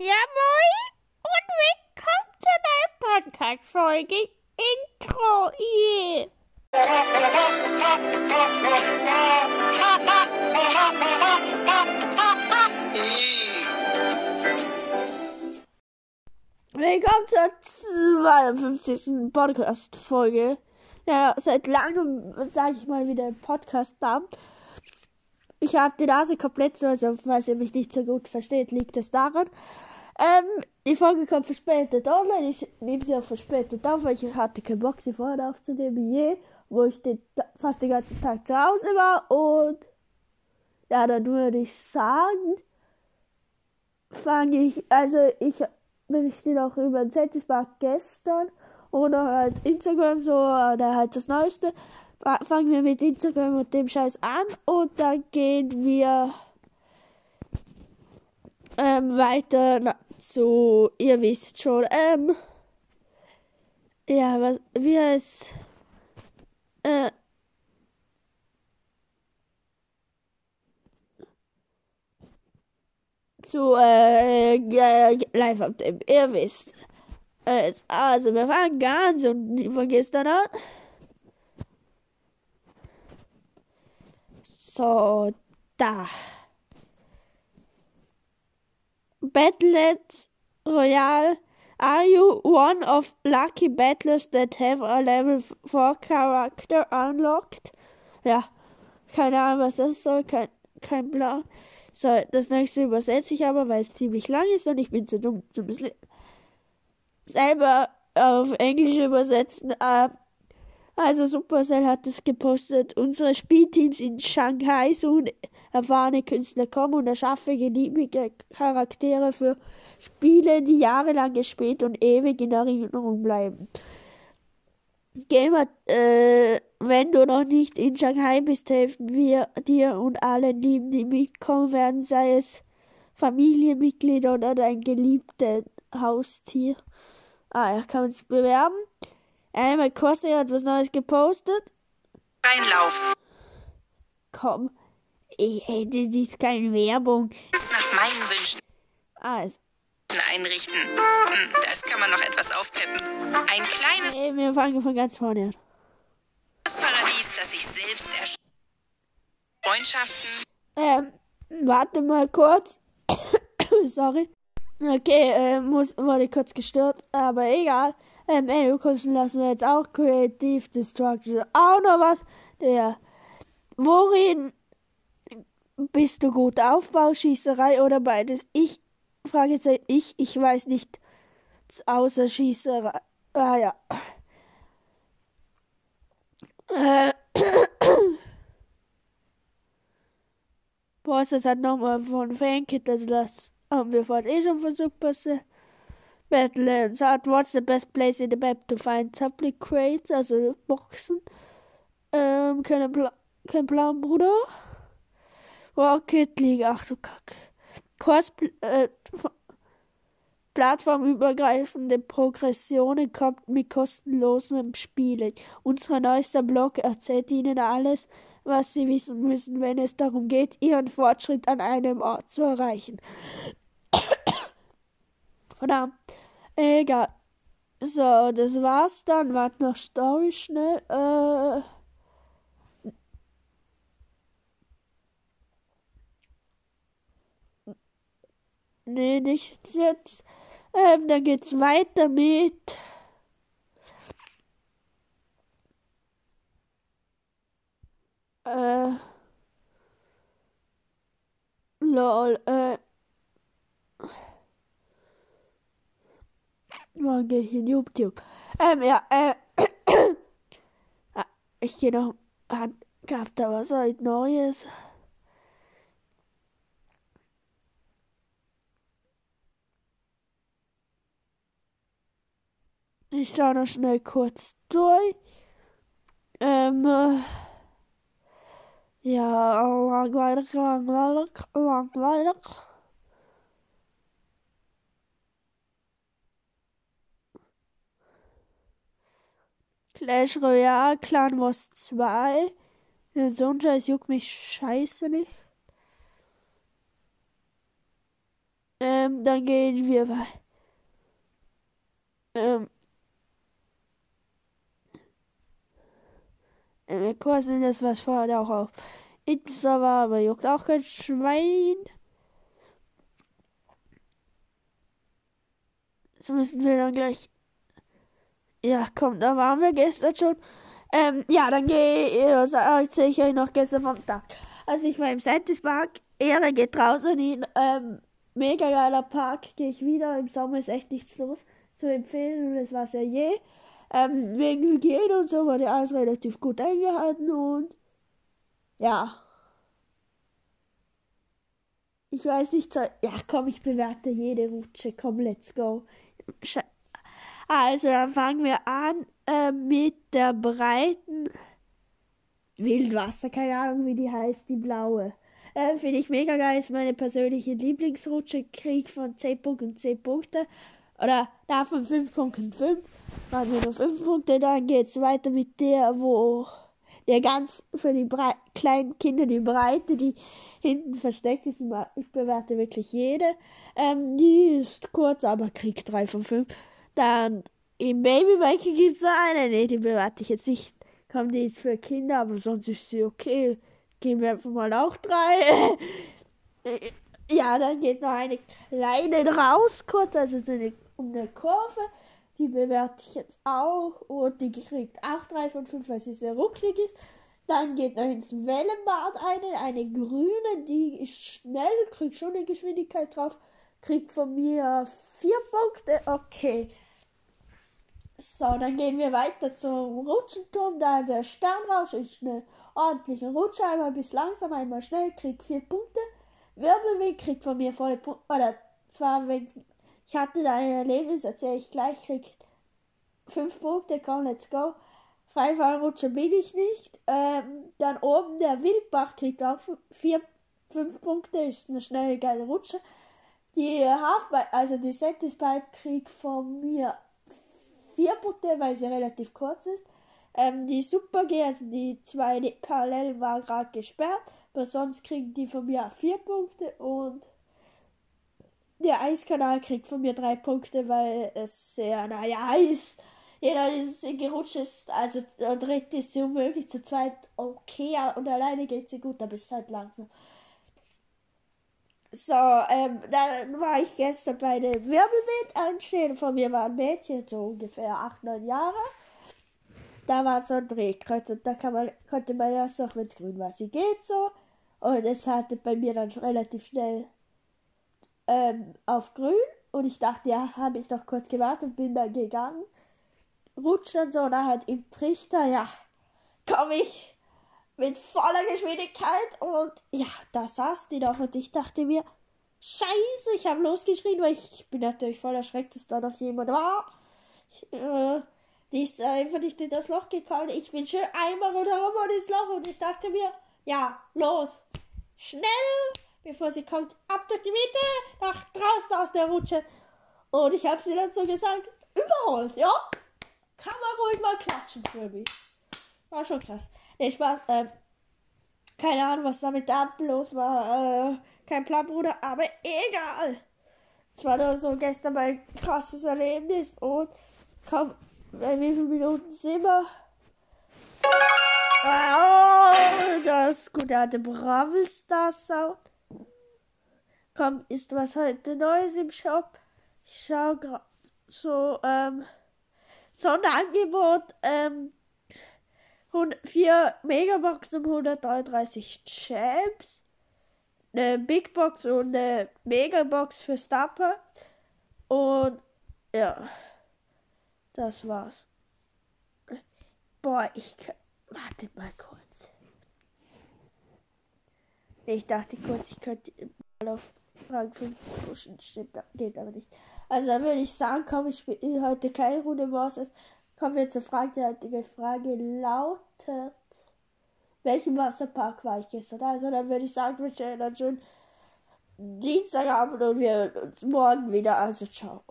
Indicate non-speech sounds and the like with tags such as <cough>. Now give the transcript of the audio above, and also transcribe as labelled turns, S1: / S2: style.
S1: Ja, moin und willkommen zu einer Podcast-Folge Intro. Willkommen zur 52. Podcast-Folge. Ja, seit langem, sage ich mal, wieder Podcast-Namen. Ich habe die Nase komplett so, also falls ihr mich nicht so gut versteht, liegt es daran. Ähm, die Folge kommt verspätet online. Ich nehme sie auch verspätet auf, weil ich hatte keinen Bock, sie vorher aufzunehmen, je, wo ich den, fast den ganzen Tag zu Hause war. Und ja, dann würde ich sagen, fange ich, also ich berichte noch über den Zentismarkt gestern oder halt Instagram so, oder halt das Neueste. Fangen wir mit Instagram und dem Scheiß an und dann gehen wir ähm, weiter na, zu, ihr wisst schon, ähm, ja, was, wie heißt, äh, zu äh, live auf dem, ihr wisst. Äh, also, wir fangen ganz unten von gestern an. So, da. Battles Royale. Are you one of lucky battlers that have a level 4 character unlocked? Ja, keine Ahnung, was das soll, kein, kein Plan. So, das nächste übersetze ich aber, weil es ziemlich lang ist und ich bin zu dumm, zu selber auf Englisch übersetzen. Äh, also Supercell hat es gepostet. Unsere Spielteams in Shanghai suchen erfahrene Künstler kommen und erschaffe geliebige Charaktere für Spiele, die jahrelang gespielt und ewig in Erinnerung bleiben. Gamer, äh, wenn du noch nicht in Shanghai bist, helfen wir dir und allen Lieben, die mitkommen werden, sei es Familienmitglieder oder dein geliebtes Haustier. Ah, ja, kann man sich bewerben. Einmal Kossi hat was Neues gepostet.
S2: Reinlauf.
S1: Komm, ich hätte dies keine Werbung.
S2: Ganz nach meinen Wünschen
S1: Also,
S2: einrichten. Hm, das kann man noch etwas aufpeppen. Ein kleines
S1: eh, wir fangen von ganz vorne an.
S2: Paradies, das ich selbst ersch... Freundschaften.
S1: Ähm, warte mal kurz. <coughs> Sorry. Okay, äh, muss, wurde kurz gestört, aber egal. Ähm, Engelkosten lassen wir jetzt auch Creative Destruction. Auch noch was. Der, worin bist du gut? Aufbau, Schießerei oder beides? Ich, frage jetzt ich, ich weiß nicht. Außer Schießerei. Ah ja. Äh, <coughs> Boah, das hat nochmal von Fankit, also das haben wir vorhin eh schon versucht, was Badlands hat. What's the best place in the map to find public crates, also Boxen? Ähm, kein, Pla kein Plan, Bruder. Rocket League, ach du Kack. Kurs, äh, plattformübergreifende Progressionen kommt mit kostenlosem Spielen. Unser neuester Blog erzählt Ihnen alles, was Sie wissen müssen, wenn es darum geht, Ihren Fortschritt an einem Ort zu erreichen. Verdammt. Egal. So, das war's dann. Warte noch Story schnell. Äh. Nee, nichts jetzt. Ähm, dann geht's weiter mit. Äh. Lol, äh. Morgen gehe ich in YouTube. Ähm, ja, äh. <coughs> ah, ich gehe noch. Gab da was halt Neues? Ich schaue noch schnell kurz durch. Ähm, äh, ja, langweilig, langweilig, langweilig. Clash Royale, Clan Wars 2. So ein Scheiß juckt mich scheiße nicht. Ähm, dann gehen wir weiter. Ähm, äh, wir kursen das, was vorher auch auf Insta war, aber juckt auch kein Schwein. So müssen wir dann gleich. Ja, komm, da waren wir gestern schon. Ähm, ja, dann gehe ich, erzähle ich euch noch gestern vom Tag. Also ich war im Santis Park, Ehre geht draußen hin, ähm, mega geiler Park, gehe ich wieder, im Sommer ist echt nichts los zu empfehlen und es war sehr je. Ähm, wegen Hygiene und so wurde alles relativ gut eingehalten und ja. Ich weiß nicht, ja komm, ich bewerte jede Rutsche, komm, let's go. Also dann fangen wir an äh, mit der breiten Wildwasser, keine Ahnung wie die heißt, die blaue. Äh, Finde ich mega geil, ist meine persönliche Lieblingsrutsche, Krieg von 10 Punkten, 10 Punkte. Oder da von 5.5 machen wir nur 5 Punkte, dann geht es weiter mit der, wo der ganz für die Bre kleinen Kinder die Breite, die hinten versteckt ist. Ich bewerte wirklich jede. Ähm, die ist kurz, aber kriegt 3 von 5. Dann im Babybike gibt es eine, ne, die bewerte ich jetzt nicht. Kommt die für Kinder, aber sonst ist sie okay. Geben wir einfach mal auch drei. <laughs> ja, dann geht noch eine kleine raus, kurz, also so eine um eine Kurve. Die bewerte ich jetzt auch und die kriegt auch 3 von 5, weil sie sehr rucklig ist. Dann geht noch ins Wellenbad eine, eine grüne, die ist schnell, kriegt schon eine Geschwindigkeit drauf, kriegt von mir 4 Punkte. Okay. So, dann gehen wir weiter zum Rutschenturm. Da der Sternrausch ist eine ordentliche Rutsche, einmal bis langsam, einmal schnell, kriegt 4 Punkte. Wirbelweg kriegt von mir volle Punkte, oder zwar wegen ich hatte da ein Erlebnis, erzähle ich gleich, kriegt fünf Punkte, komm, let's go. Freifallrutsche bin ich nicht. Ähm, dann oben der Wildbach kriegt auch vier, fünf Punkte, ist eine schnelle, geile Rutsche. Die Halfpipe, also die Pipe kriegt von mir vier Punkte, weil sie relativ kurz ist. Ähm, die Super G, also die zwei parallel waren gerade gesperrt, aber sonst kriegen die von mir vier Punkte und der Eiskanal kriegt von mir drei Punkte, weil es sehr, naja, ist. Jeder ist gerutscht ist, also der dritte ist so möglich, zu zweit okay und alleine geht sie gut, aber ist halt langsam. So, ähm, dann war ich gestern bei dem Wirbelwind anstehen. Von mir war ein Mädchen, so ungefähr 8, 9 Jahre. Da war so ein Drehkreuz und da man, konnte man erst noch, wenn es grün war, sie geht so. Und es hatte bei mir dann relativ schnell ähm, auf grün und ich dachte, ja, habe ich noch kurz gewartet und bin dann gegangen. Rutscht dann so da halt im Trichter, ja, komme ich mit voller Geschwindigkeit und ja, da saß die noch und ich dachte mir, Scheiße, ich habe losgeschrien, weil ich, bin natürlich voll erschreckt, dass da noch jemand war. Ich, äh, die ist einfach nicht in das Loch gekommen. Ich bin schön einmal rundherum und ins Loch und ich dachte mir, ja, los, schnell bevor sie kommt, ab durch die Mitte, nach draußen aus der Rutsche. Und ich habe sie dann so gesagt, überholt, ja? Kann man ruhig mal klatschen für mich. War schon krass. Nee, Spaß, äh, keine Ahnung, was damit da los war. Äh, kein Plan, Bruder, aber egal. Es war nur so gestern mein krasses Erlebnis und komm, wie vielen Minuten sind wir? Oh, das gute alte Bravel Stars Sound komm, ist was heute Neues im Shop? Ich schau gerade so, ähm, Sonderangebot, ähm, 4 Megaboxen um 133 Champs, eine Big Box und eine Megabox für Stapper. Und ja, das war's. Boah, ich. Wartet mal kurz. Ich dachte kurz, ich könnte mal auf Rang 50 pushen. Stimmt, geht aber nicht. Also dann würde ich sagen, komm, ich spiele heute keine Runde Masters. Kommen wir zur Frage. Die Frage lautet, welchen Wasserpark war ich gestern? Also dann würde ich sagen, wir stellen dann schon Dienstagabend und wir uns morgen wieder. Also ciao.